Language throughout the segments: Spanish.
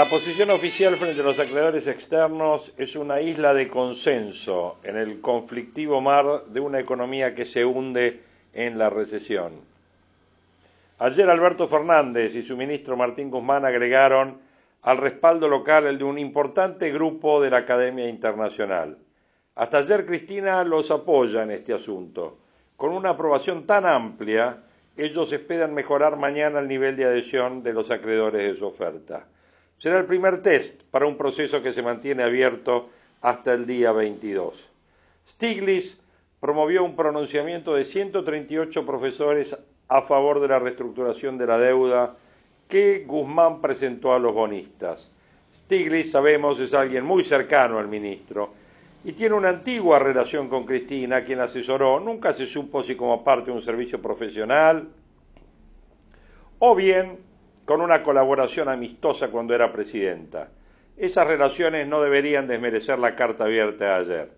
La posición oficial frente a los acreedores externos es una isla de consenso en el conflictivo mar de una economía que se hunde en la recesión. Ayer Alberto Fernández y su ministro Martín Guzmán agregaron al respaldo local el de un importante grupo de la Academia Internacional. Hasta ayer Cristina los apoya en este asunto. Con una aprobación tan amplia, ellos esperan mejorar mañana el nivel de adhesión de los acreedores de su oferta. Será el primer test para un proceso que se mantiene abierto hasta el día 22. Stiglitz promovió un pronunciamiento de 138 profesores a favor de la reestructuración de la deuda que Guzmán presentó a los bonistas. Stiglitz, sabemos, es alguien muy cercano al ministro y tiene una antigua relación con Cristina, quien asesoró. Nunca se supo si como parte de un servicio profesional o bien con una colaboración amistosa cuando era presidenta. Esas relaciones no deberían desmerecer la carta abierta de ayer.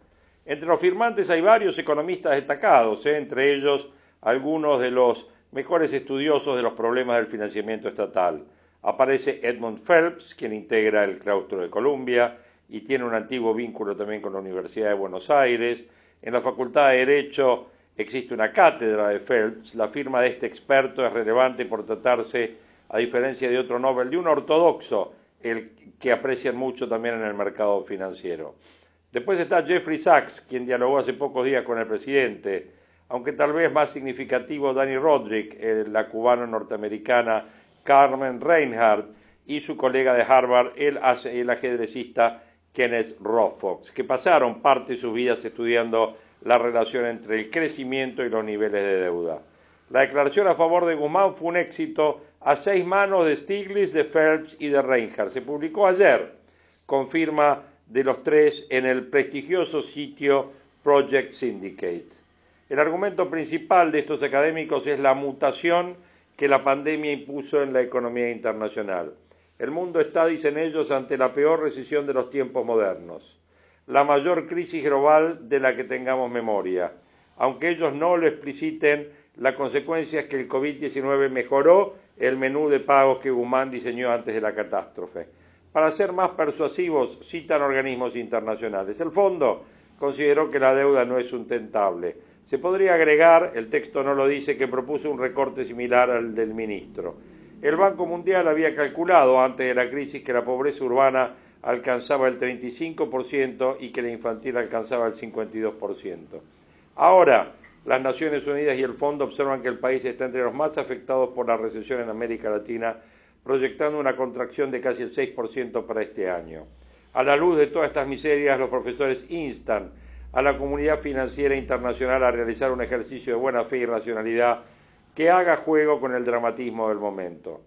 Entre los firmantes hay varios economistas destacados, ¿eh? entre ellos algunos de los mejores estudiosos de los problemas del financiamiento estatal. Aparece Edmund Phelps, quien integra el claustro de Columbia y tiene un antiguo vínculo también con la Universidad de Buenos Aires. En la Facultad de Derecho existe una cátedra de Phelps. La firma de este experto es relevante por tratarse a diferencia de otro Nobel, de un ortodoxo, el que aprecian mucho también en el mercado financiero. Después está Jeffrey Sachs, quien dialogó hace pocos días con el presidente, aunque tal vez más significativo Danny Roderick, la cubana norteamericana Carmen Reinhardt y su colega de Harvard, el, el ajedrecista Kenneth Rothfox, que pasaron parte de sus vidas estudiando la relación entre el crecimiento y los niveles de deuda. La declaración a favor de Guzmán fue un éxito a seis manos de Stiglitz, de Phelps y de Reinhardt. Se publicó ayer, con firma de los tres en el prestigioso sitio Project Syndicate. El argumento principal de estos académicos es la mutación que la pandemia impuso en la economía internacional. El mundo está, dicen ellos, ante la peor recesión de los tiempos modernos, la mayor crisis global de la que tengamos memoria. Aunque ellos no lo expliciten, la consecuencia es que el COVID-19 mejoró el menú de pagos que Guzmán diseñó antes de la catástrofe. Para ser más persuasivos, citan organismos internacionales. El fondo consideró que la deuda no es sustentable. Se podría agregar, el texto no lo dice, que propuso un recorte similar al del ministro. El Banco Mundial había calculado antes de la crisis que la pobreza urbana alcanzaba el 35% y que la infantil alcanzaba el 52%. Ahora, las Naciones Unidas y el Fondo observan que el país está entre los más afectados por la recesión en América Latina, proyectando una contracción de casi el 6% para este año. A la luz de todas estas miserias, los profesores instan a la comunidad financiera internacional a realizar un ejercicio de buena fe y racionalidad que haga juego con el dramatismo del momento.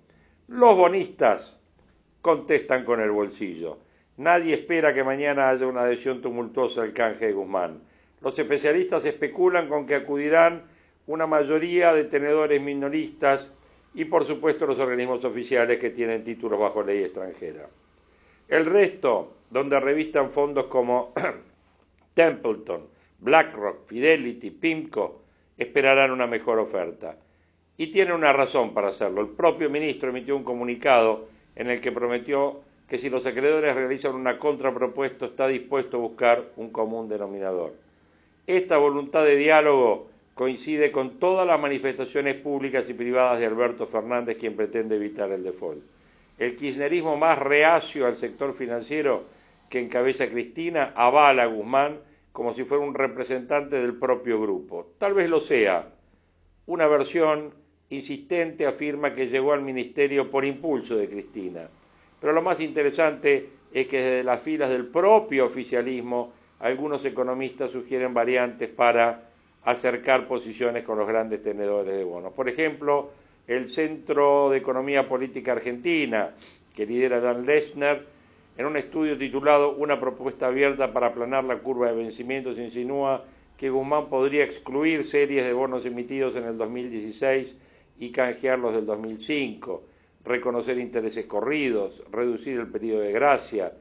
Los bonistas contestan con el bolsillo. Nadie espera que mañana haya una adhesión tumultuosa al canje de Guzmán. Los especialistas especulan con que acudirán una mayoría de tenedores minoristas y por supuesto los organismos oficiales que tienen títulos bajo ley extranjera. El resto, donde revistan fondos como Templeton, BlackRock, Fidelity, PIMCO, esperarán una mejor oferta. Y tiene una razón para hacerlo. El propio ministro emitió un comunicado en el que prometió que si los acreedores realizan una contrapropuesta está dispuesto a buscar un común denominador. Esta voluntad de diálogo coincide con todas las manifestaciones públicas y privadas de Alberto Fernández, quien pretende evitar el default. El kirchnerismo más reacio al sector financiero que encabeza Cristina avala a Guzmán como si fuera un representante del propio grupo. Tal vez lo sea. Una versión insistente afirma que llegó al ministerio por impulso de Cristina. Pero lo más interesante es que desde las filas del propio oficialismo algunos economistas sugieren variantes para acercar posiciones con los grandes tenedores de bonos. Por ejemplo, el Centro de Economía Política Argentina, que lidera Dan Lechner, en un estudio titulado Una propuesta abierta para aplanar la curva de vencimientos, insinúa que Guzmán podría excluir series de bonos emitidos en el 2016 y canjearlos del 2005, reconocer intereses corridos, reducir el periodo de gracia,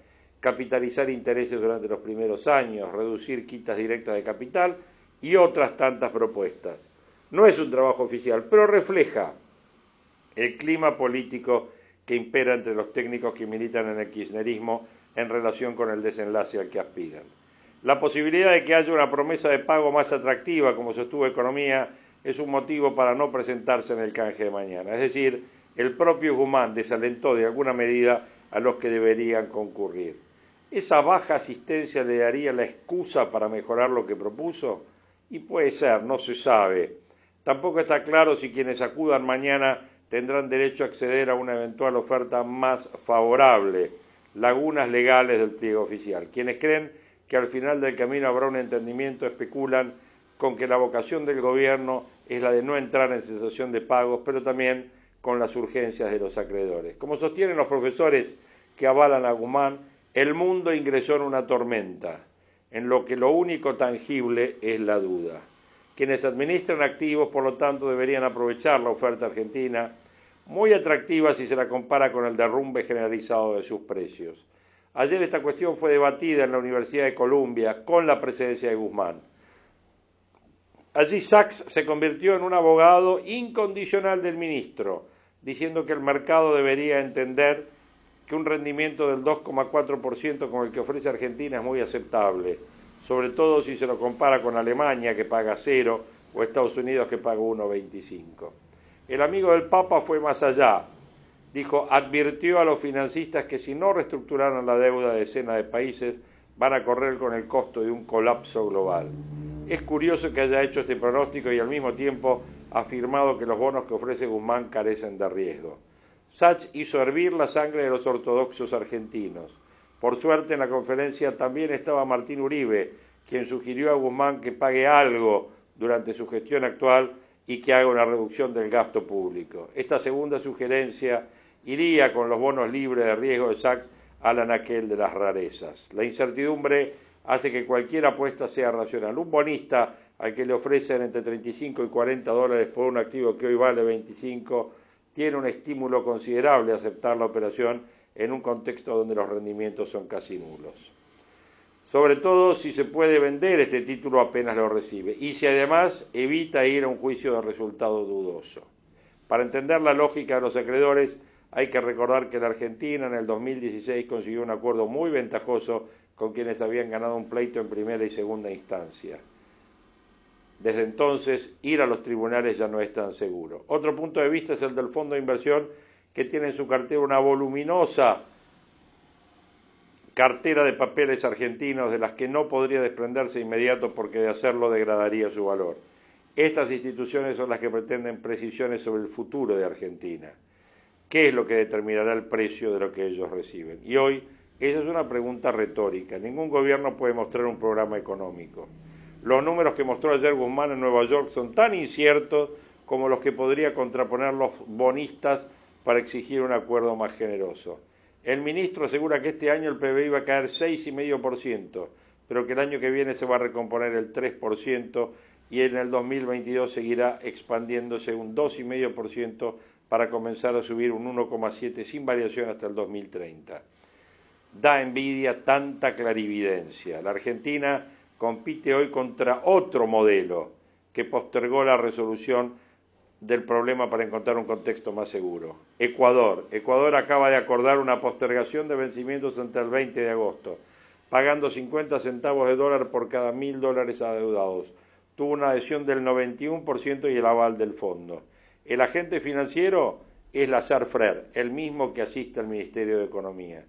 capitalizar intereses durante los primeros años, reducir quitas directas de capital y otras tantas propuestas. No es un trabajo oficial, pero refleja el clima político que impera entre los técnicos que militan en el kirchnerismo en relación con el desenlace al que aspiran. La posibilidad de que haya una promesa de pago más atractiva, como sostuvo Economía, es un motivo para no presentarse en el canje de mañana. Es decir, el propio Guzmán desalentó de alguna medida a los que deberían concurrir. ¿Esa baja asistencia le daría la excusa para mejorar lo que propuso? Y puede ser, no se sabe. Tampoco está claro si quienes acudan mañana tendrán derecho a acceder a una eventual oferta más favorable, lagunas legales del pliego oficial. Quienes creen que al final del camino habrá un entendimiento especulan con que la vocación del gobierno es la de no entrar en cesación de pagos, pero también con las urgencias de los acreedores. Como sostienen los profesores que avalan a Guzmán, el mundo ingresó en una tormenta, en lo que lo único tangible es la duda. Quienes administran activos, por lo tanto, deberían aprovechar la oferta argentina muy atractiva si se la compara con el derrumbe generalizado de sus precios. Ayer esta cuestión fue debatida en la Universidad de Columbia con la presencia de Guzmán. Allí Sachs se convirtió en un abogado incondicional del ministro, diciendo que el mercado debería entender que un rendimiento del 2,4% con el que ofrece Argentina es muy aceptable, sobre todo si se lo compara con Alemania que paga cero o Estados Unidos que paga 1,25. El amigo del Papa fue más allá. Dijo, advirtió a los financistas que si no reestructuraran la deuda de decenas de países, van a correr con el costo de un colapso global. Es curioso que haya hecho este pronóstico y al mismo tiempo afirmado que los bonos que ofrece Guzmán carecen de riesgo. Sachs hizo hervir la sangre de los ortodoxos argentinos. Por suerte en la conferencia también estaba Martín Uribe, quien sugirió a Guzmán que pague algo durante su gestión actual y que haga una reducción del gasto público. Esta segunda sugerencia iría con los bonos libres de riesgo de Sachs al anaquel de las rarezas. La incertidumbre hace que cualquier apuesta sea racional. Un bonista al que le ofrecen entre 35 y 40 dólares por un activo que hoy vale 25 tiene un estímulo considerable aceptar la operación en un contexto donde los rendimientos son casi nulos sobre todo si se puede vender este título apenas lo recibe y si además evita ir a un juicio de resultado dudoso. Para entender la lógica de los acreedores hay que recordar que la Argentina en el 2016 consiguió un acuerdo muy ventajoso con quienes habían ganado un pleito en primera y segunda instancia. Desde entonces, ir a los tribunales ya no es tan seguro. Otro punto de vista es el del fondo de inversión que tiene en su cartera una voluminosa cartera de papeles argentinos de las que no podría desprenderse inmediato porque de hacerlo degradaría su valor. Estas instituciones son las que pretenden precisiones sobre el futuro de Argentina. ¿Qué es lo que determinará el precio de lo que ellos reciben? Y hoy, esa es una pregunta retórica. Ningún gobierno puede mostrar un programa económico. Los números que mostró ayer Guzmán en Nueva York son tan inciertos como los que podría contraponer los bonistas para exigir un acuerdo más generoso. El ministro asegura que este año el PBI va a caer 6,5%, pero que el año que viene se va a recomponer el 3% y en el 2022 seguirá expandiéndose un 2,5% para comenzar a subir un 1,7% sin variación hasta el 2030. Da envidia tanta clarividencia. La Argentina compite hoy contra otro modelo que postergó la resolución del problema para encontrar un contexto más seguro. Ecuador. Ecuador acaba de acordar una postergación de vencimientos hasta el 20 de agosto, pagando 50 centavos de dólar por cada mil dólares adeudados. Tuvo una adhesión del 91% y el aval del fondo. El agente financiero es Lazar Frer, el mismo que asiste al Ministerio de Economía.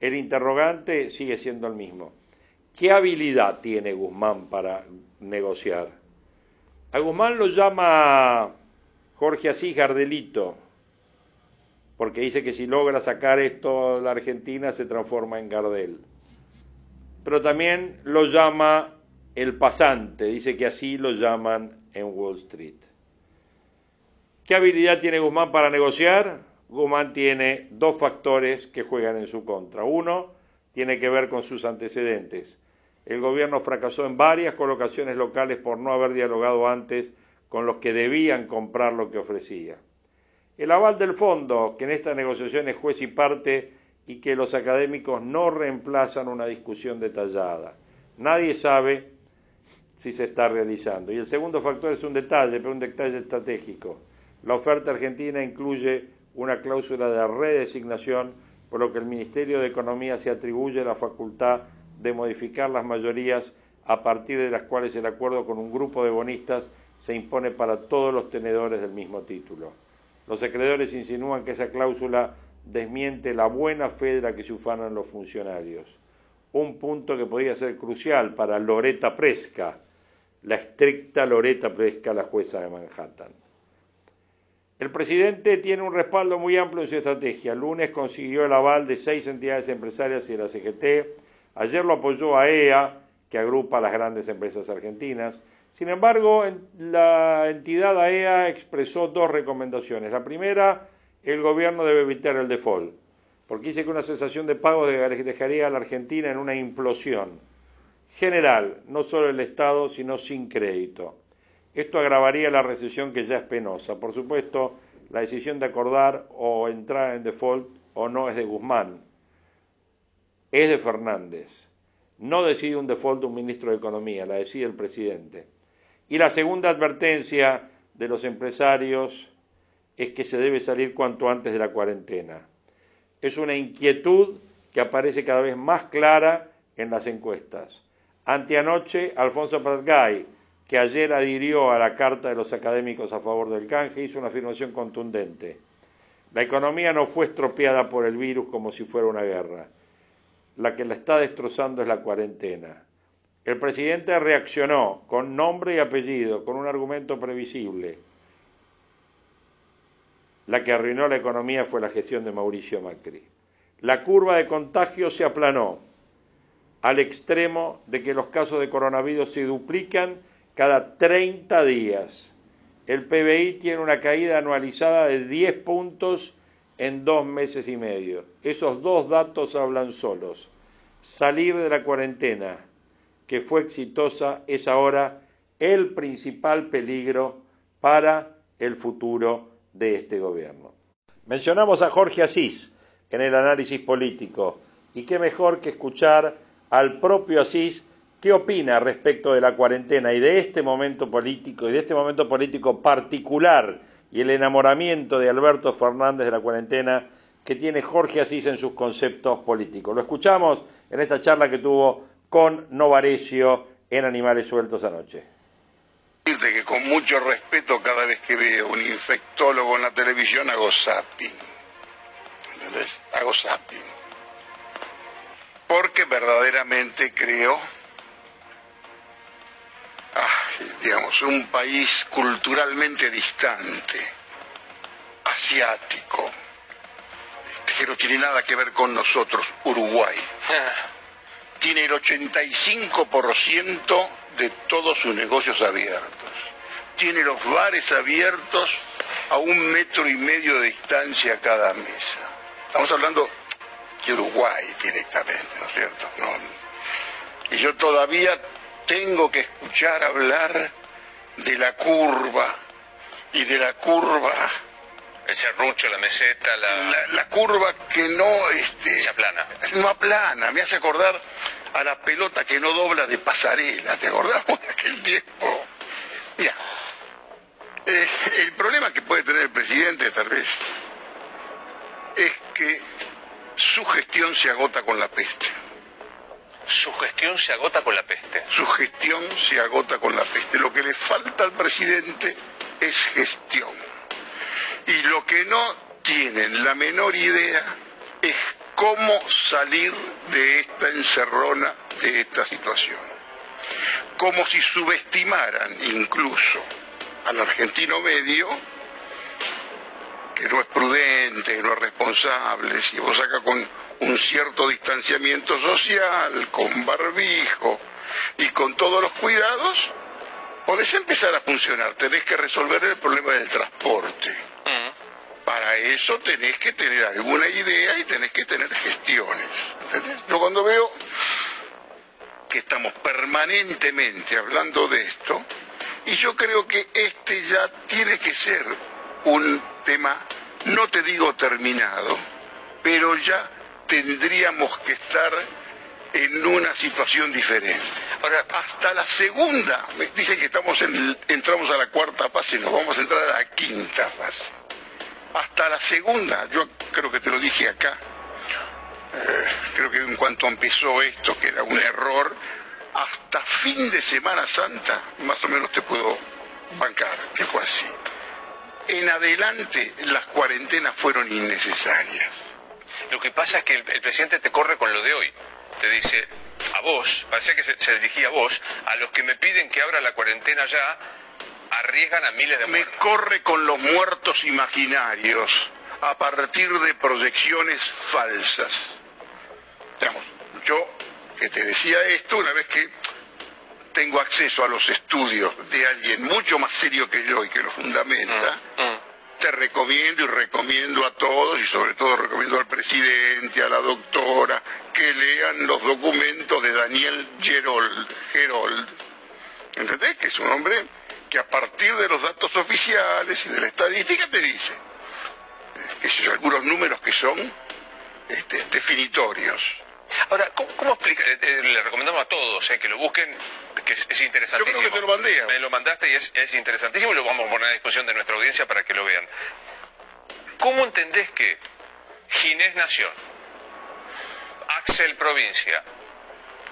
El interrogante sigue siendo el mismo. ¿Qué habilidad tiene Guzmán para negociar? A Guzmán lo llama Jorge Asís Gardelito, porque dice que si logra sacar esto la Argentina se transforma en Gardel. Pero también lo llama el pasante, dice que así lo llaman en Wall Street. ¿Qué habilidad tiene Guzmán para negociar? Guzmán tiene dos factores que juegan en su contra. Uno tiene que ver con sus antecedentes. El gobierno fracasó en varias colocaciones locales por no haber dialogado antes con los que debían comprar lo que ofrecía. El aval del fondo, que en esta negociación es juez y parte y que los académicos no reemplazan una discusión detallada. Nadie sabe si se está realizando. Y el segundo factor es un detalle, pero un detalle estratégico. La oferta argentina incluye una cláusula de redesignación, por lo que el Ministerio de Economía se atribuye la facultad de modificar las mayorías a partir de las cuales el acuerdo con un grupo de bonistas se impone para todos los tenedores del mismo título. Los acreedores insinúan que esa cláusula desmiente la buena fe de la que se ufanan los funcionarios. Un punto que podría ser crucial para Loreta Presca, la estricta Loreta Presca, la jueza de Manhattan. El presidente tiene un respaldo muy amplio en su estrategia. Lunes consiguió el aval de seis entidades empresarias y de la CGT. Ayer lo apoyó a EA, que agrupa las grandes empresas argentinas. Sin embargo, la entidad AEA expresó dos recomendaciones. La primera, el gobierno debe evitar el default, porque dice que una cesación de pagos dejaría a la Argentina en una implosión general, no solo el Estado, sino sin crédito. Esto agravaría la recesión que ya es penosa. Por supuesto, la decisión de acordar o entrar en default o no es de Guzmán, es de Fernández. No decide un default un ministro de Economía, la decide el presidente. Y la segunda advertencia de los empresarios es que se debe salir cuanto antes de la cuarentena. Es una inquietud que aparece cada vez más clara en las encuestas. Anteanoche, Alfonso Pratgay, que ayer adhirió a la Carta de los Académicos a favor del canje, hizo una afirmación contundente. La economía no fue estropeada por el virus como si fuera una guerra. La que la está destrozando es la cuarentena. El presidente reaccionó con nombre y apellido, con un argumento previsible. La que arruinó la economía fue la gestión de Mauricio Macri. La curva de contagio se aplanó al extremo de que los casos de coronavirus se duplican cada 30 días. El PBI tiene una caída anualizada de 10 puntos en dos meses y medio. Esos dos datos hablan solos. Salir de la cuarentena, que fue exitosa, es ahora el principal peligro para el futuro de este gobierno. Mencionamos a Jorge Asís en el análisis político, y qué mejor que escuchar al propio Asís ¿Qué opina respecto de la cuarentena y de este momento político y de este momento político particular y el enamoramiento de Alberto Fernández de la cuarentena que tiene Jorge Asís en sus conceptos políticos? Lo escuchamos en esta charla que tuvo con Novarecio en Animales Sueltos anoche. que con mucho respeto cada vez que veo un infectólogo en la televisión hago zapping. ¿Entendés? Hago zapping. Porque verdaderamente creo digamos, un país culturalmente distante, asiático, que no tiene nada que ver con nosotros, Uruguay. Tiene el 85% de todos sus negocios abiertos. Tiene los bares abiertos a un metro y medio de distancia cada mesa. Estamos hablando de Uruguay directamente, ¿no es cierto? Y yo todavía tengo que escuchar hablar de la curva y de la curva el serrucho, la meseta, la... la... curva que no este, se aplana. No aplana, me hace acordar a la pelota que no dobla de pasarela, ¿te acordamos de aquel tiempo? Mira, eh, el problema que puede tener el presidente tal vez es que su gestión se agota con la peste. Su gestión se agota con la peste. Su gestión se agota con la peste. Lo que le falta al presidente es gestión. Y lo que no tienen la menor idea es cómo salir de esta encerrona, de esta situación. Como si subestimaran incluso al argentino medio, que no es prudente, que no es responsable, si vos saca con un cierto distanciamiento social, con barbijo, y con todos los cuidados, podés empezar a funcionar. Tenés que resolver el problema del transporte. Mm. Para eso tenés que tener alguna idea y tenés que tener gestiones. Yo cuando veo que estamos permanentemente hablando de esto, y yo creo que este ya tiene que ser un tema, no te digo terminado, pero ya tendríamos que estar en una situación diferente. Ahora, hasta la segunda, dicen que estamos en, entramos a la cuarta fase, nos vamos a entrar a la quinta fase. Hasta la segunda, yo creo que te lo dije acá, eh, creo que en cuanto empezó esto, que era un error, hasta fin de Semana Santa, más o menos te puedo bancar, que fue así. En adelante las cuarentenas fueron innecesarias. Lo que pasa es que el, presidente te corre con lo de hoy. Te dice, a vos, parecía que se, dirigía a vos, a los que me piden que abra la cuarentena ya, arriesgan a miles de muertos. Me corre con los muertos imaginarios a partir de proyecciones falsas. Digamos, yo que te decía esto una vez que tengo acceso a los estudios de alguien mucho más serio que yo y que lo fundamenta, mm, mm. Te recomiendo y recomiendo a todos, y sobre todo recomiendo al presidente, a la doctora, que lean los documentos de Daniel Gerold, Gerold ¿entendés? Que es un hombre que a partir de los datos oficiales y de la estadística te dice, que son algunos números que son este, definitorios. Ahora, ¿cómo, explica? Eh, eh, le recomendamos a todos eh, que lo busquen, que es, interesantísimo. Yo creo que te lo mandé. Me lo mandaste y es, interesantísimo y lo vamos a poner a disposición de nuestra audiencia para que lo vean. ¿Cómo entendés que Ginés Nación, Axel Provincia,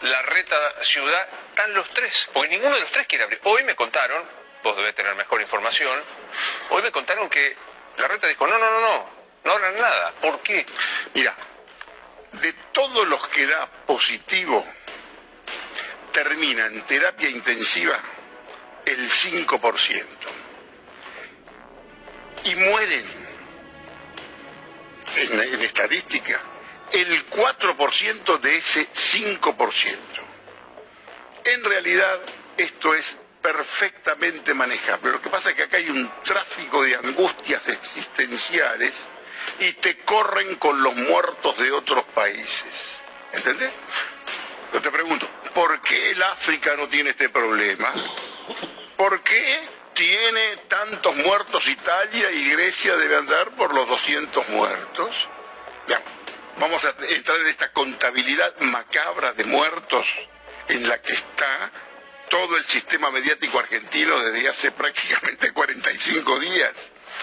La Reta Ciudad, están los tres? Porque ninguno de los tres quiere abrir. Hoy me contaron, vos debés tener mejor información, hoy me contaron que La Reta dijo, no, no, no, no, no abran nada. ¿Por qué? Mira, de todos los que da positivo, termina en terapia intensiva el 5%. Y mueren, en, estadística, el 4% de ese 5%. En realidad, esto es perfectamente manejable. Lo que pasa es que acá hay un tráfico de angustias existenciales y te corren con los muertos de otros países. ¿Entendés? Yo te pregunto, ¿por qué el África no tiene este problema? ¿Por qué tiene tantos muertos Italia y Grecia debe andar por los 200 muertos? Ya, vamos a entrar en esta contabilidad macabra de muertos en la que está todo el sistema mediático argentino desde hace prácticamente 45 días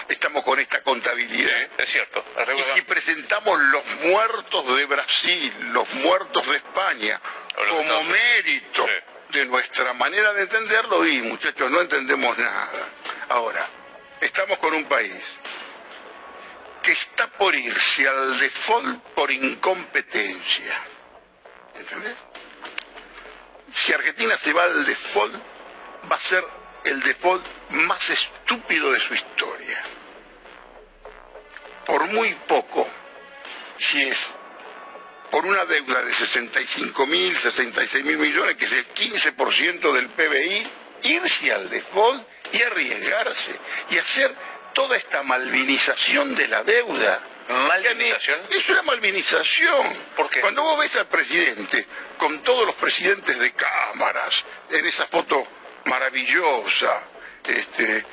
estamos con esta contabilidad. es cierto. Y si presentamos los muertos de Brasil, los muertos de España, como mérito de nuestra manera de entenderlo, y muchachos, no entendemos nada. Ahora, estamos con un país que está por irse al default por incompetencia. ¿Entendés? Si Argentina se va al default, va a ser el default más estúpido de su historia. Por muy poco, si es por una deuda de 65 mil, 66 mil millones, que es el 15% del PBI, irse al default y arriesgarse y hacer toda esta malvinización de la deuda. ¿Malvinización? Es una malvinización. ¿Por qué? Cuando vos ves al presidente con todos los presidentes de cámaras en esa foto maravillosa, este,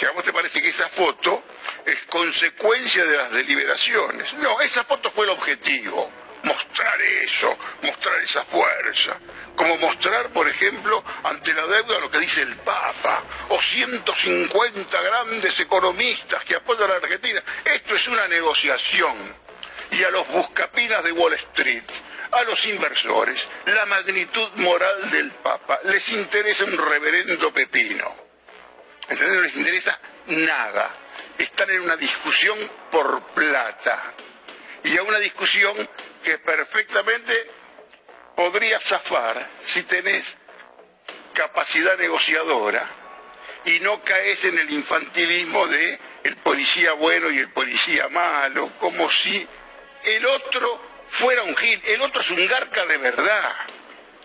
que a vos te parece que esa foto es consecuencia de las deliberaciones. No, esa foto fue el objetivo, mostrar eso, mostrar esa fuerza, como mostrar, por ejemplo, ante la deuda lo que dice el Papa, o 150 grandes economistas que apoyan a la Argentina. Esto es una negociación. Y a los buscapinas de Wall Street, a los inversores, la magnitud moral del Papa, les interesa un reverendo pepino. ¿Entendés? No les interesa nada. Están en una discusión por plata. Y a una discusión que perfectamente podría zafar si tenés capacidad negociadora y no caes en el infantilismo de el policía bueno y el policía malo, como si el otro fuera un gil, el otro es un garca de verdad.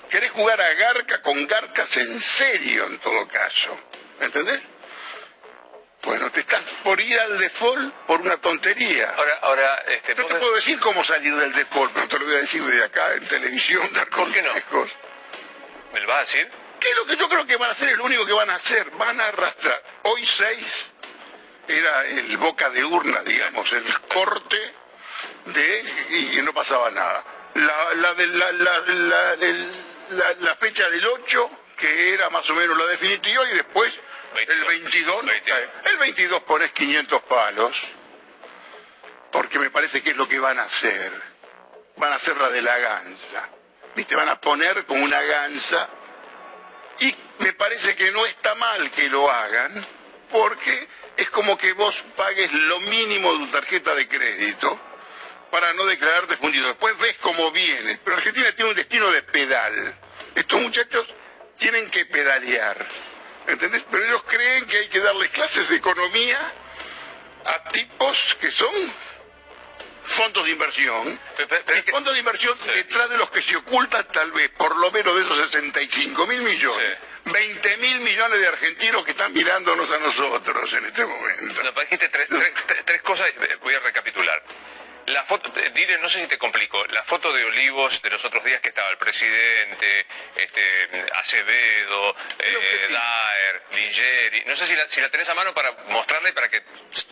Querés jugar a Garca con Garcas en serio, en todo caso. ¿Entendés? Bueno, te estás por ir al default por una tontería. Ahora, ahora, este, no te puedo decir cómo salir del default, no te lo voy a decir de acá en televisión, dar ¿Por qué no? ¿Me lo vas a decir? ¿Qué es lo que yo creo que van a hacer? Es lo único que van a hacer. Van a arrastrar. Hoy seis era el boca de urna, digamos, el corte de y no pasaba nada. La, la, de, la, la, la fecha del 8, que era más o menos la definitiva, y después el 22, el 22 pones 500 palos, porque me parece que es lo que van a hacer. Van a hacer la de la gansa. ¿Viste? Van a poner como una gansa. Y me parece que no está mal que lo hagan, porque es como que vos pagues lo mínimo de tu tarjeta de crédito para no declararte fundido. Después ves cómo viene. Pero Argentina tiene un destino de pedal. Estos muchachos tienen que pedalear. ¿Entendés? Pero ellos creen que hay que darles clases de economía a tipos que son fondos de inversión. Pero, fondos de inversión detrás de los que se ocultan tal vez por lo menos de esos 65 mil millones. 20 mil millones de argentinos que están mirándonos a nosotros en este momento. No, dijiste tres, tres cosas, voy a recapitular. La foto, eh, Dile, no sé si te complico, la foto de Olivos de los otros días que estaba el presidente, este, Acevedo, eh, Daer, Lingeri, no sé si la, si la tenés a mano para mostrarla y para que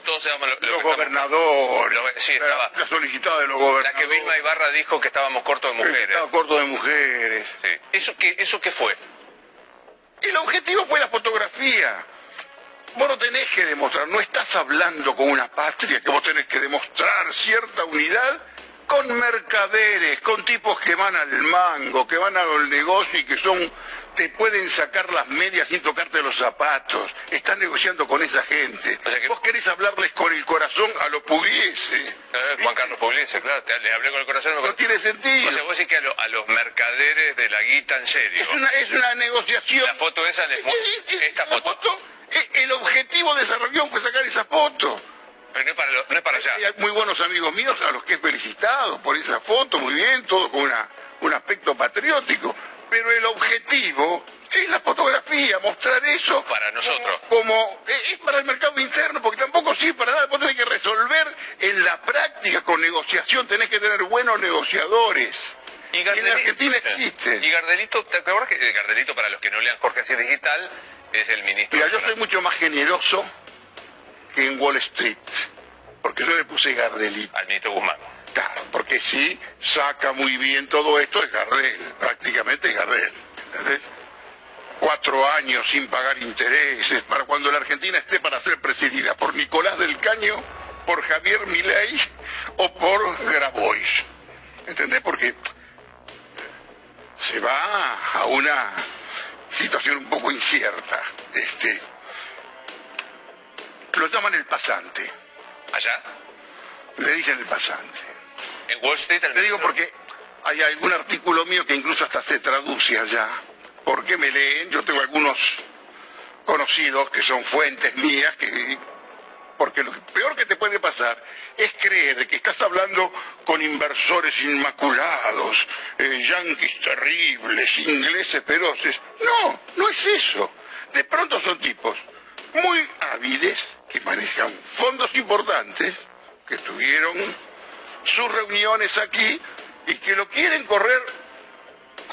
todos seamos lo, los gobernadores. sí, estaba. La solicitada de los gobernadores. La que Vilma Ibarra dijo que estábamos cortos de mujeres. Estábamos cortos de mujeres. Sí. ¿Eso qué, ¿Eso qué fue? El objetivo fue la fotografía. Vos no tenés que demostrar, no estás hablando con una patria que vos tenés que demostrar cierta unidad con mercaderes, con tipos que van al mango, que van al negocio y que son, te pueden sacar las medias sin tocarte los zapatos. Estás negociando con esa gente. Vos querés hablarles con el corazón a lo Pugliese. Eh, Juan Carlos Pugliese, claro, le hablé con el corazón. No tiene sentido. O sea, vos decís que a, los mercaderes de la guita en serio. Es una, es una negociación. La foto esa les Esta foto objetivo de esa reunión fue sacar esa foto. Pero no es para, no es para allá. Hay muy buenos amigos míos a los que he felicitado por esa foto, muy bien, todo con una, un aspecto patriótico. Pero el objetivo es la fotografía, mostrar eso. Para nosotros. Como, es para el mercado interno, porque tampoco sirve para nada. Vos tenés que resolver en la práctica con negociación, tenés que tener buenos negociadores. Y, en Argentina existe. Y Gardelito, ¿te acuerdas que Gardelito, para los que no lean Jorge Así Digital, es el ministro. Mira, yo soy mucho más generoso que en Wall Street, porque yo le puse Gardelito. Al ministro Guzmán. Claro, porque sí saca muy bien todo esto de Gardel, prácticamente es Gardel. Cuatro años sin pagar intereses para cuando la Argentina esté para ser presidida por Nicolás del Caño, por Javier Milei o por Grabois. ¿Entendés? Porque se va a una situación un poco incierta. Este, lo llaman el pasante. ¿Allá? Le dicen el pasante. ¿En Wall Street? Te digo porque hay algún artículo mío que incluso hasta se traduce allá. ¿Por qué me leen? Yo tengo algunos conocidos que son fuentes mías que porque lo peor que te puede pasar es creer que estás hablando con inversores inmaculados, eh, yanquis terribles, ingleses feroces. No, no es eso. De pronto son tipos muy hábiles que manejan fondos importantes, que tuvieron sus reuniones aquí y que lo quieren correr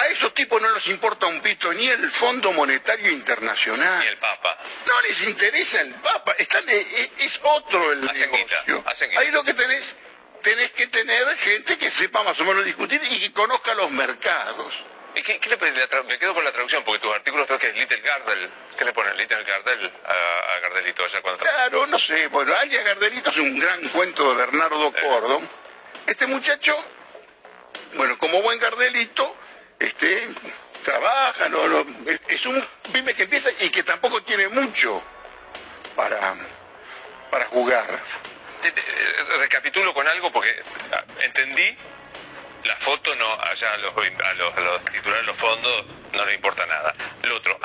a esos tipos no les importa un pito ni el Fondo Monetario Internacional. Ni el Papa. No les interesa el Papa. Están, es, es otro el negocio. Ahí lo que tenés, tenés que tener gente que sepa más o menos discutir y que conozca los mercados. ¿Y qué, le, me quedo con la traducción, porque tus artículos creo que es Little Gardel. ¿Qué le ponen Little Gardel a, Gardelito allá cuando Claro, no sé. Bueno, alias Gardelito es un gran cuento de Bernardo Cordon. Este muchacho, bueno, como buen Gardelito, este, trabaja, no, no, es un pyme que empieza y que tampoco tiene mucho para, para jugar. Recapitulo con algo porque ah, entendí la foto no, allá a los, los, titulares de los fondos no le importa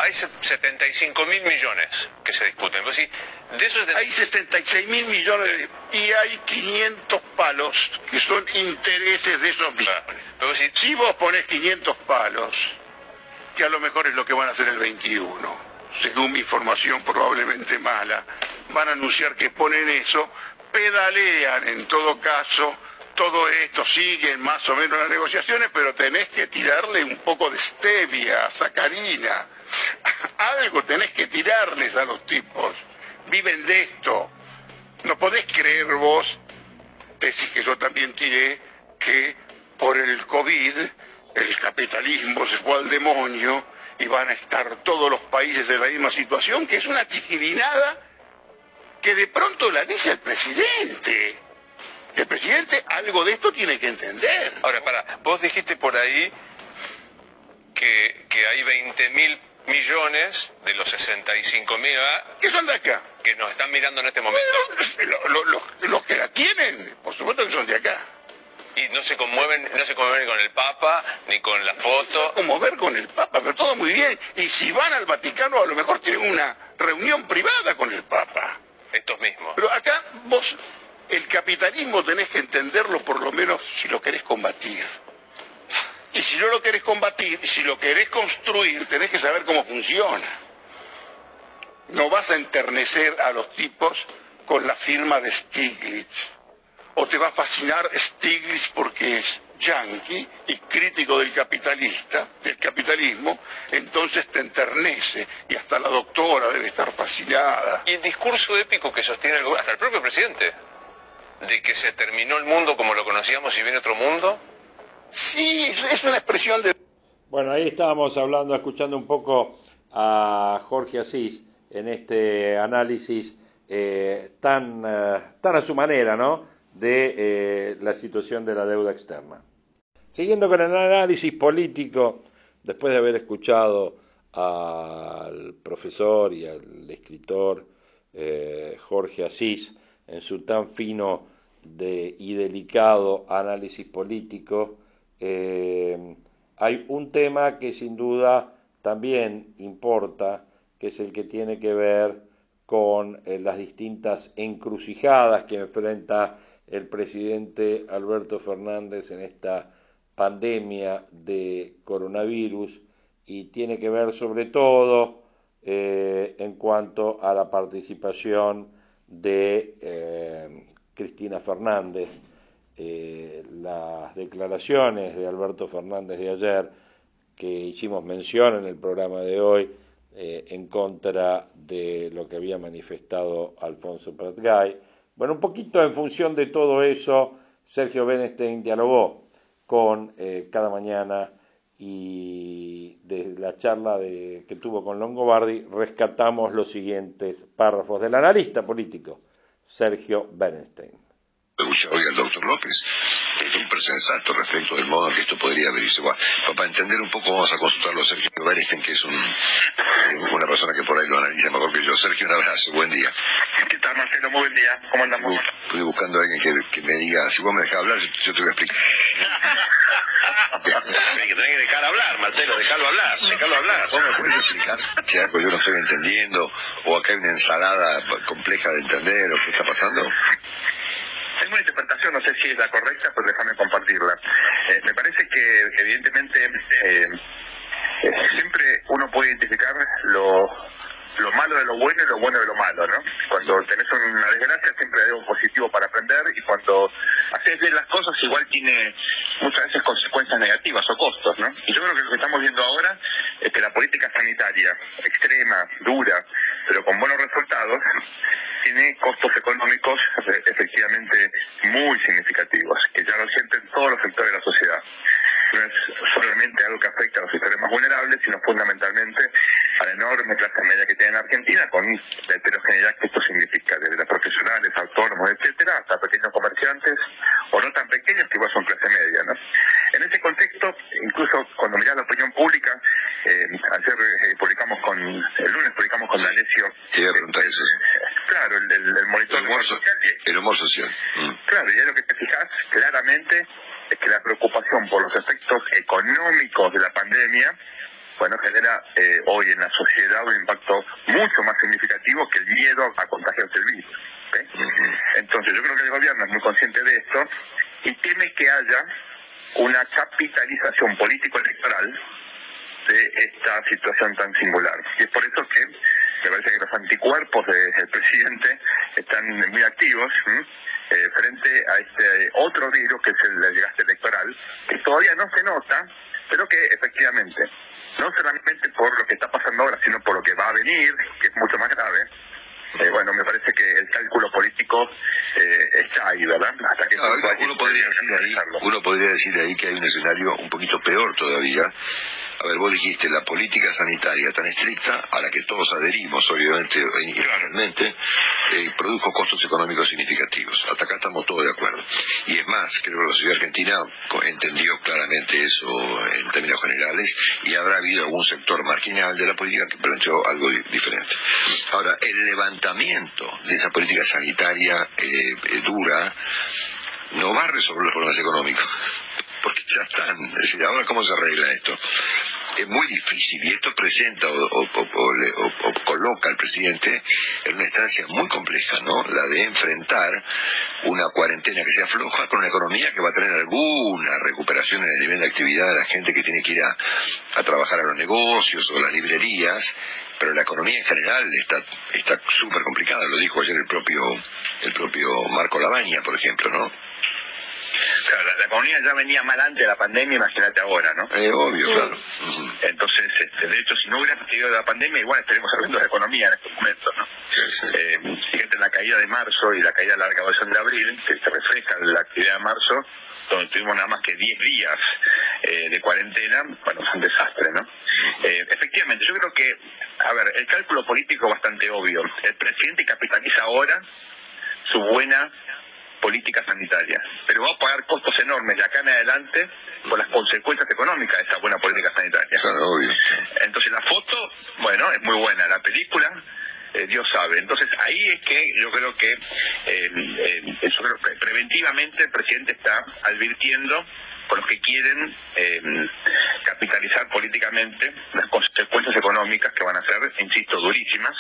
hay 75 mil millones que se discuten. de esos Hay 76 mil millones y hay 500 palos que son intereses de esos millones. si... si vos pones 500 palos, que a lo mejor es lo que van a hacer el 21. Según mi información probablemente mala, van a anunciar que ponen eso, pedalean en todo caso, todo esto siguen más o menos las negociaciones, pero tenés que tirarle un poco de stevia, sacarina, algo tenés que tirarles a los tipos, viven de esto. No podés creer vos, tesis que yo también tiré, que por el COVID el capitalismo se fue al demonio y van a estar todos los países en la misma situación, que es una tijirinada que de pronto la dice el presidente. El presidente algo de esto tiene que entender. Ahora, para, vos dijiste por ahí que, que hay 20 mil millones de los 65 mil que son de acá que nos están mirando en este momento. Los que la tienen por supuesto que son de acá. Y no se conmueven no se conmueven con el Papa ni con la foto. Con el Papa pero todo muy bien. Y si van al Vaticano a lo mejor tienen una reunión privada con el Papa. Estos mismos. Pero acá vos el capitalismo tenés que entenderlo por lo menos si lo querés combatir y si no lo querés combatir, si lo querés construir, tenés que saber cómo funciona. No vas a enternecer a los tipos con la firma de Stiglitz. O te va a fascinar Stiglitz porque es yanqui y crítico del capitalista, del capitalismo, entonces te enternece y hasta la doctora debe estar fascinada. Y el discurso épico que sostiene el, hasta el propio presidente, de que se terminó el mundo como lo conocíamos y viene otro mundo, Sí, es una expresión de... Bueno, ahí estábamos hablando, escuchando un poco a Jorge Asís en este análisis eh, tan, eh, tan a su manera, ¿no? De eh, la situación de la deuda externa. Siguiendo con el análisis político, después de haber escuchado al profesor y al escritor Jorge Asís en su tan fino de, y delicado análisis político, eh, hay un tema que sin duda también importa, que es el que tiene que ver con eh, las distintas encrucijadas que enfrenta el presidente Alberto Fernández en esta pandemia de coronavirus y tiene que ver sobre todo eh, en cuanto a la participación de Cristina Fernández eh, las declaraciones de Alberto Fernández de ayer, que hicimos mención en el programa de hoy, eh, en contra de lo que había manifestado Alfonso Pratgay. Bueno, un poquito en función de todo eso, Sergio Benestein dialogó con eh, cada mañana y de la charla que tuvo con Longobardi rescatamos los siguientes párrafos del analista político Sergio Bernstein escuché hoy al doctor López, súper sensato respecto del modo en que esto podría venirse. Bueno, para entender un poco vamos a consultarlo a Sergio Bernstein, que es un, una persona que por ahí lo analiza mejor que yo. Sergio, un abrazo, buen día. ¿Qué tal, Marcelo? Muy buen día. ¿Cómo andamos? Estoy buscando a alguien que, que me diga, si vos me dejás hablar, yo, te voy a explicar. Hay que dejar hablar, Marcelo, dejarlo hablar, dejarlo hablar. ¿Vos me puedes explicar si algo yo no estoy entendiendo o acá hay una ensalada compleja de entender o qué está pasando? Tengo una interpretación, no sé si es la correcta, pero déjame compartirla. Eh, me parece que evidentemente eh, siempre uno puede identificar lo, lo malo de lo bueno y lo bueno de lo malo, ¿no? Cuando tenés una desgracia siempre hay algo positivo para aprender y cuando haces bien las cosas igual tiene muchas veces consecuencias negativas o costos, ¿no? Yo creo que lo que estamos viendo ahora es que la política sanitaria extrema, dura, pero con buenos resultados, tiene costos económicos eh, efectivamente muy significativos, que ya lo sienten todos los sectores de la sociedad. No es solamente algo que afecta a los sectores más vulnerables, sino fundamentalmente a la enorme clase media que tiene en Argentina, con la heterogeneidad que esto significa, desde los profesionales, autónomos, etcétera, hasta pequeños comerciantes, o no tan pequeños que igual son clase media. ¿no? En ese contexto, incluso cuando mirás la opinión pública, eh, ayer eh, publicamos con, el lunes publicamos con D'Alessio. Sí, Claro, el, el, monitor. El humor, social. El humor social. Mm. Claro, y es lo que te fijas claramente es que la preocupación por los efectos económicos de la pandemia bueno, genera eh, hoy en la sociedad un impacto mucho más significativo que el miedo a contagiarse el virus. Entonces yo creo que el gobierno es muy consciente de esto y teme que haya una capitalización político-electoral de esta situación tan singular. Y es por eso que me parece que los anticuerpos del presidente están muy activos eh, frente a este otro virus que es el del gasto electoral, que todavía no se nota, pero que efectivamente, no solamente por lo que está pasando ahora, sino por lo que va a venir, que es mucho más grave, eh, bueno, me parece que el cálculo político eh, está ahí, ¿verdad? Hasta que uno, podría decir ahí, uno podría decir ahí que hay un escenario un poquito peor todavía, a ver, vos dijiste, la política sanitaria tan estricta, a la que todos adherimos, obviamente, inicialmente, eh, produjo costos económicos significativos. Hasta acá estamos todos de acuerdo. Y es más, creo que la sociedad argentina entendió claramente eso en términos generales y habrá habido algún sector marginal de la política que planteó algo diferente. Ahora, el levantamiento de esa política sanitaria eh, eh, dura no va a resolver los problemas económicos porque ya están. Es decir, ahora cómo se arregla esto. Es muy difícil y esto presenta o, coloca al presidente en una instancia muy compleja, ¿no? La de enfrentar una cuarentena que sea floja con una economía que va a tener alguna recuperación en el nivel de actividad de la gente que tiene que ir a, a trabajar a los negocios o las librerías, pero la economía en general está está súper complicada, lo dijo ayer el propio el propio Marco Labaña, por ejemplo, ¿no? La, economía ya venía mal antes de la pandemia, imagínate ahora, ¿no? Eh, obvio, claro. Entonces, este, de hecho, si no hubiera tenido la pandemia, igual estaríamos hablando de economía en estos momentos, ¿no? Eh, fíjate, la caída de marzo y la caída de la recaudación de abril, que se refleja en la actividad de marzo, donde tuvimos nada más que 10 días eh, de cuarentena, bueno, es un desastre, ¿no? Eh, efectivamente, yo creo que, a ver, el cálculo político es bastante obvio. El presidente capitaliza ahora su buena política sanitaria, pero va a pagar costos enormes de acá en adelante por las consecuencias económicas de esa buena política sanitaria. Entonces la foto, bueno, es muy buena, la película, eh, Dios sabe. Entonces ahí es que yo creo que eh, preventivamente el presidente está advirtiendo con los que quieren eh, capitalizar políticamente las consecuencias económicas que van a ser, insisto, durísimas.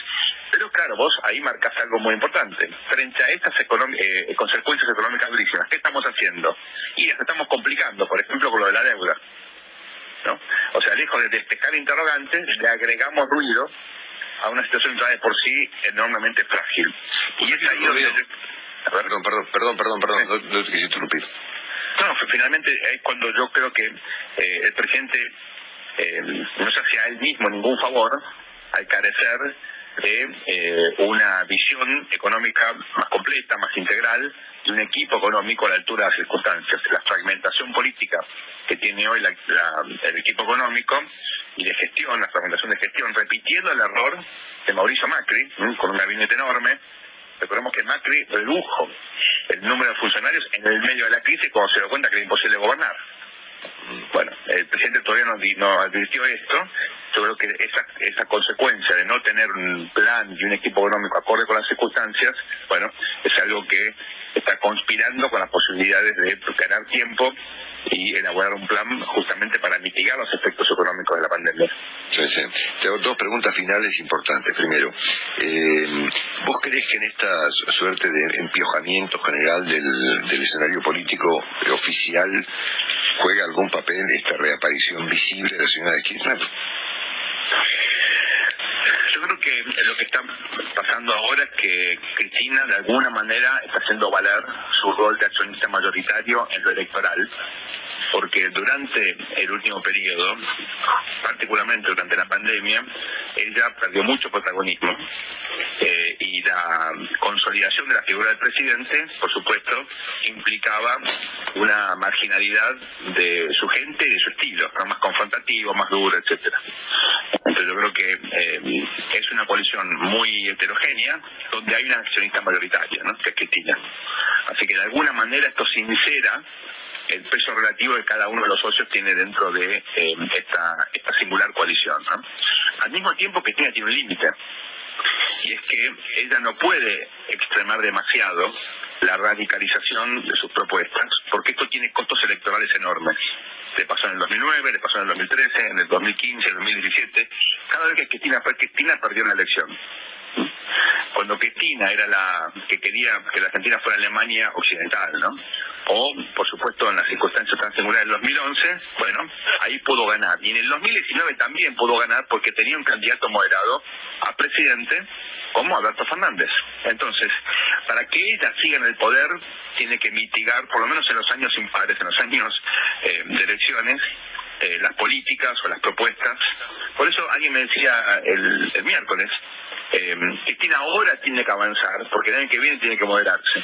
Pero claro, vos ahí marcas algo muy importante. Frente a estas eh, consecuencias económicas durísimas, ¿qué estamos haciendo? Y las estamos complicando, por ejemplo, con lo de la deuda. ¿no? O sea, lejos de despejar interrogantes, le agregamos ruido a una situación ya de por sí enormemente frágil. Y es ahí donde... Perdón, perdón, perdón, perdón, perdón, no, no te quise interrumpir. No, finalmente es cuando yo creo que eh, el presidente eh, no se hacía a él mismo ningún favor al carecer de eh, una visión económica más completa, más integral, y un equipo económico a la altura de las circunstancias. La fragmentación política que tiene hoy el equipo económico y de gestión, la fragmentación de gestión, repitiendo el error de Mauricio Macri, con un gabinete enorme, Recordemos que Macri redujo el número de funcionarios en el medio de la crisis cuando se dio cuenta que era imposible gobernar. Bueno, el presidente todavía no, advirtió esto. Yo creo que esa, esa consecuencia de no tener un plan y un equipo económico acorde con las circunstancias, bueno, es algo que está conspirando con las posibilidades de ganar tiempo y elaborar un plan justamente para mitigar los efectos de la pandemia. Sí, sí. Tengo dos preguntas finales importantes. Primero, eh, ¿vos crees que en esta suerte de empiojamiento general del, del escenario político oficial juega algún papel esta reaparición visible de la señora Kirchner? Yo creo que lo que está pasando ahora es que Cristina de alguna manera está haciendo valer su rol de accionista mayoritario en lo electoral, porque durante el último periodo, particularmente durante la pandemia, ella perdió mucho protagonismo eh, y la consolidación de la figura del presidente, por supuesto, implicaba una marginalidad de su gente y de su estilo, más confrontativo, más duro, etcétera. Entonces yo creo que eh, es una coalición muy heterogénea donde hay una accionista mayoritaria, ¿no? que es Cristina. Así que de alguna manera esto sincera el peso relativo que cada uno de los socios tiene dentro de eh, esta, esta singular coalición. Al mismo tiempo tiene, tiene un límite, y es que ella no puede extremar demasiado la radicalización de sus propuestas, porque esto tiene costos electorales enormes. Le pasó en el 2009, le pasó en el 2013, en el 2015, en el 2017. Cada vez que Cristina fue Cristina, perdió una elección. Cuando Cristina era la que quería que la Argentina fuera Alemania occidental, ¿no? O por supuesto en las circunstancias tan singulares del 2011, bueno, ahí pudo ganar. Y en el 2019 también pudo ganar porque tenía un candidato moderado a presidente como Alberto Fernández. Entonces, para que ella siga en el poder, tiene que mitigar, por lo menos en los años impares, en los años eh, de elecciones, eh, las políticas o las propuestas. Por eso alguien me decía el, el miércoles, eh, Cristina ahora tiene que avanzar, porque el año que viene tiene que moderarse.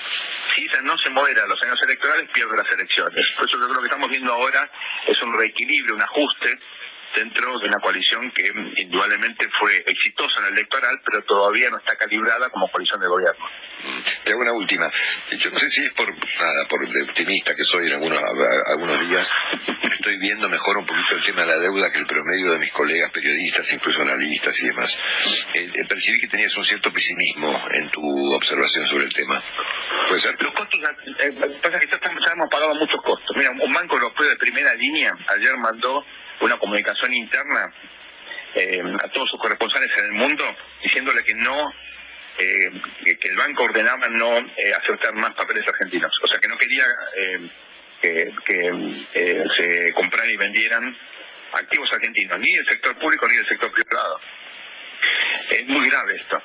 Si ella no se modera los años electorales, pierde las elecciones. Por eso yo creo que estamos viendo ahora es un reequilibrio, un ajuste dentro de una coalición que indudablemente fue exitosa en el electoral, pero todavía no está calibrada como coalición de gobierno. Te hago una última. Yo no sé si es por nada, por de optimista que soy en algunos, algunos días, estoy viendo mejor un poquito el tema de la deuda que el promedio de mis colegas periodistas, incluso analistas y demás. Eh, eh, percibí que tenías un cierto pesimismo en tu observación sobre el tema. ¿Puede ser? Los costos, eh, pasa que ya, ya hemos pagado muchos costos. Mira, un banco europeo de primera línea ayer mandó una comunicación interna eh, a todos sus corresponsales en el mundo diciéndole que no eh, que el banco ordenaba no eh, aceptar más papeles argentinos. O sea que no quería eh, que, se compraran y vendieran activos argentinos ni del sector público ni del sector privado. Es muy grave esto.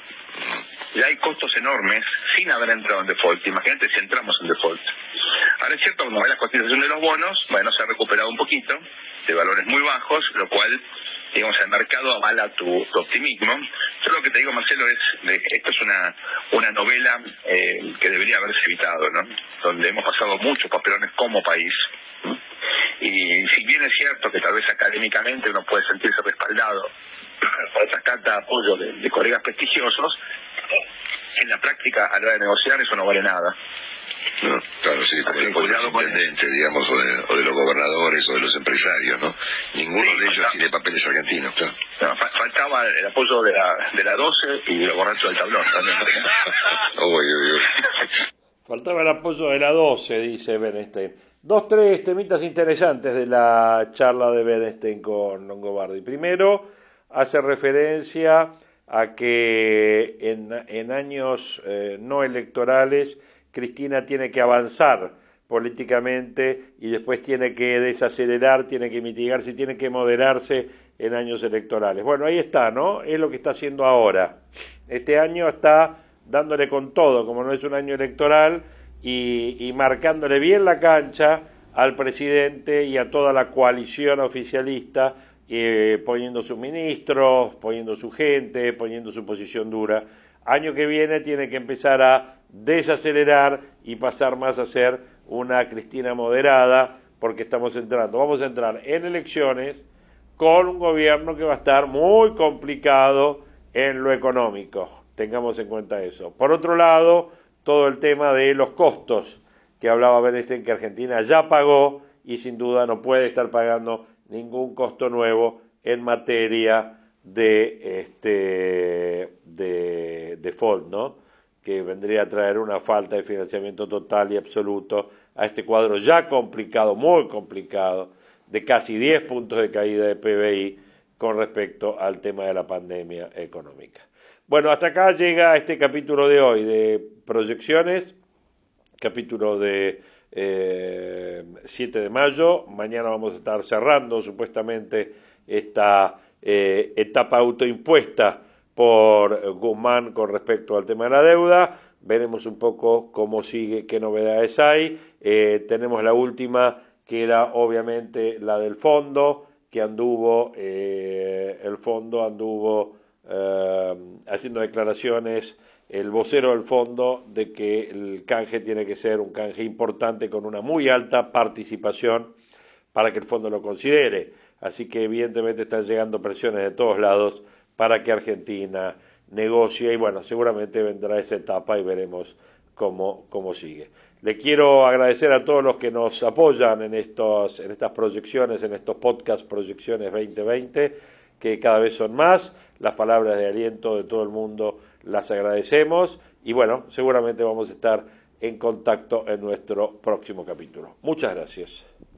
Ya hay costos enormes sin haber entrado en default. Imagínate si entramos en default Ahora es cierto, cuando ve la cotización de los bonos, bueno, se ha recuperado un poquito, de valores muy bajos, lo cual, digamos, el mercado avala tu, tu optimismo. Yo lo que te digo, Marcelo, es, esto es una, una novela eh, que debería haberse evitado, ¿no? Donde hemos pasado muchos papelones como país. Y si bien es cierto que tal vez académicamente uno puede sentirse respaldado por estas cartas de apoyo de, de colegas prestigiosos, en la práctica a la hora de negociar eso no vale nada. No, claro, sí, como el del intendente, digamos, o de, o de, los gobernadores o de los empresarios, ¿no? Ninguno sí, de ellos tiene papeles argentinos, claro. No, faltaba el apoyo de la, de la 12 y los borrachos del tablón también. uy, uy, uy. Faltaba el apoyo de la 12, dice Benestein. Dos, tres temitas interesantes de la charla de Benestein con Longobardi. Primero, hace referencia a que en, en años eh, no electorales Cristina tiene que avanzar políticamente y después tiene que desacelerar, tiene que mitigarse tiene que moderarse en años electorales. Bueno, ahí está, ¿no? Es lo que está haciendo ahora. Este año está dándole con todo, como no es un año electoral, y, y marcándole bien la cancha al presidente y a toda la coalición oficialista, eh, poniendo sus ministros, poniendo su gente, poniendo su posición dura. Año que viene tiene que empezar a desacelerar y pasar más a ser una Cristina moderada, porque estamos entrando, vamos a entrar en elecciones con un gobierno que va a estar muy complicado en lo económico. Tengamos en cuenta eso. Por otro lado, todo el tema de los costos que hablaba Benestein que Argentina ya pagó y sin duda no puede estar pagando ningún costo nuevo en materia de este de default, ¿no? Que vendría a traer una falta de financiamiento total y absoluto a este cuadro ya complicado, muy complicado, de casi 10 puntos de caída de PBI con respecto al tema de la pandemia económica. Bueno, hasta acá llega este capítulo de hoy de proyecciones, capítulo de eh, 7 de mayo. Mañana vamos a estar cerrando supuestamente esta eh, etapa autoimpuesta por Guzmán con respecto al tema de la deuda. Veremos un poco cómo sigue, qué novedades hay. Eh, tenemos la última, que era obviamente la del fondo, que anduvo, eh, el fondo anduvo eh, haciendo declaraciones, el vocero del fondo, de que el canje tiene que ser un canje importante con una muy alta participación para que el fondo lo considere. Así que evidentemente están llegando presiones de todos lados para que Argentina negocie y bueno, seguramente vendrá esa etapa y veremos cómo, cómo sigue. Le quiero agradecer a todos los que nos apoyan en, estos, en estas proyecciones, en estos podcasts Proyecciones 2020, que cada vez son más. Las palabras de aliento de todo el mundo las agradecemos y bueno, seguramente vamos a estar en contacto en nuestro próximo capítulo. Muchas gracias.